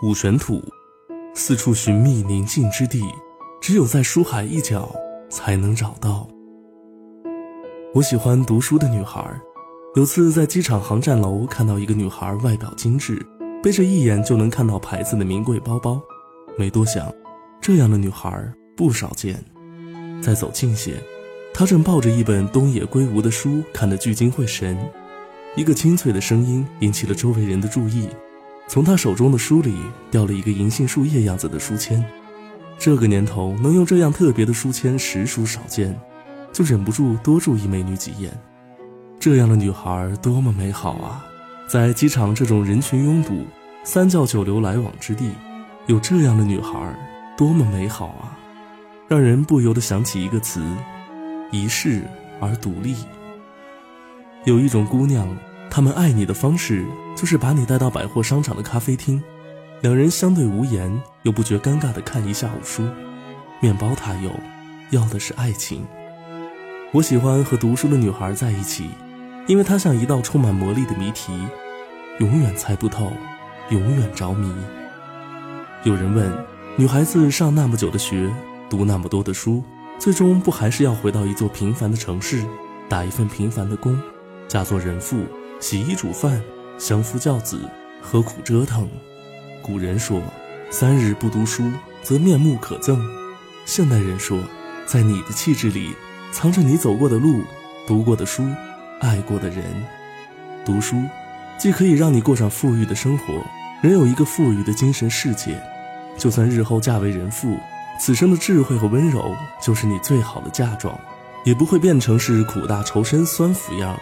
五玄土，四处寻觅宁静之地，只有在书海一角才能找到。我喜欢读书的女孩。有次在机场航站楼看到一个女孩，外表精致，背着一眼就能看到牌子的名贵包包，没多想，这样的女孩不少见。再走近些，她正抱着一本东野圭吾的书，看得聚精会神。一个清脆的声音引起了周围人的注意，从他手中的书里掉了一个银杏树叶样子的书签。这个年头能用这样特别的书签实属少见，就忍不住多注意美女几眼。这样的女孩多么美好啊！在机场这种人群拥堵、三教九流来往之地，有这样的女孩多么美好啊！让人不由得想起一个词：一世而独立。有一种姑娘，她们爱你的方式就是把你带到百货商场的咖啡厅，两人相对无言又不觉尴尬地看一下午书。面包她有，要的是爱情。我喜欢和读书的女孩在一起。因为她像一道充满魔力的谜题，永远猜不透，永远着迷。有人问：女孩子上那么久的学，读那么多的书，最终不还是要回到一座平凡的城市，打一份平凡的工，嫁做人妇，洗衣煮饭，相夫教子，何苦折腾？古人说：三日不读书，则面目可憎。现代人说：在你的气质里，藏着你走过的路，读过的书。爱过的人，读书，既可以让你过上富裕的生活，仍有一个富裕的精神世界。就算日后嫁为人妇，此生的智慧和温柔就是你最好的嫁妆，也不会变成是苦大仇深、酸腐样。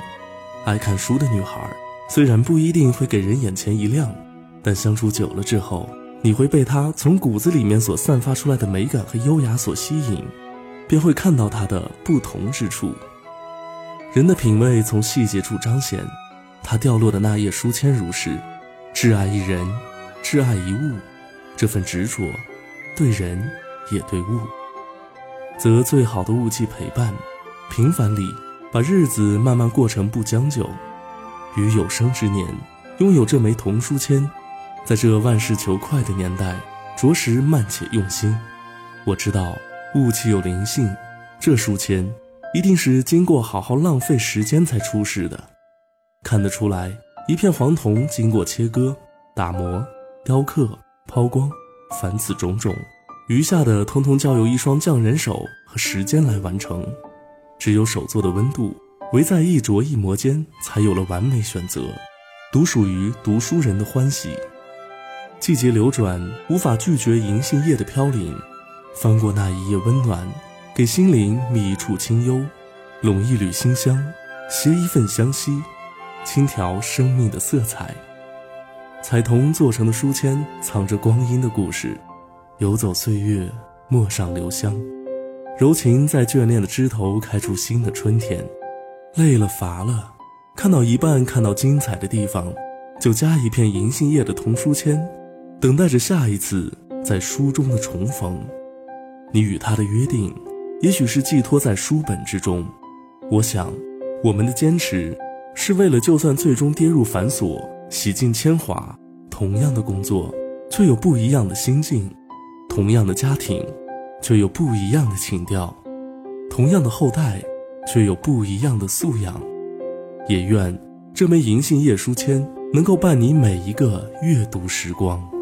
爱看书的女孩，虽然不一定会给人眼前一亮，但相处久了之后，你会被他从骨子里面所散发出来的美感和优雅所吸引，便会看到他的不同之处。人的品味从细节处彰显，他掉落的那页书签如是，挚爱一人，挚爱一物，这份执着，对人也对物，则最好的物即陪伴，平凡里把日子慢慢过成不将就。于有生之年，拥有这枚铜书签，在这万事求快的年代，着实慢且用心。我知道物气有灵性，这书签。一定是经过好好浪费时间才出世的，看得出来，一片黄铜经过切割、打磨、雕刻、抛光，凡此种种，余下的通通交由一双匠人手和时间来完成。只有手做的温度，唯在一琢一磨间，才有了完美选择，独属于读书人的欢喜。季节流转，无法拒绝银杏叶的飘零，翻过那一页温暖。给心灵觅一处清幽，拢一缕馨香，携一份香息，轻调生命的色彩。彩铜做成的书签，藏着光阴的故事。游走岁月，陌上留香。柔情在眷恋的枝头开出新的春天。累了乏了，看到一半看到精彩的地方，就加一片银杏叶的铜书签，等待着下一次在书中的重逢。你与他的约定。也许是寄托在书本之中，我想，我们的坚持是为了，就算最终跌入繁琐，洗尽铅华，同样的工作，却有不一样的心境；同样的家庭，却有不一样的情调；同样的后代，却有不一样的素养。也愿这枚银杏叶书签能够伴你每一个阅读时光。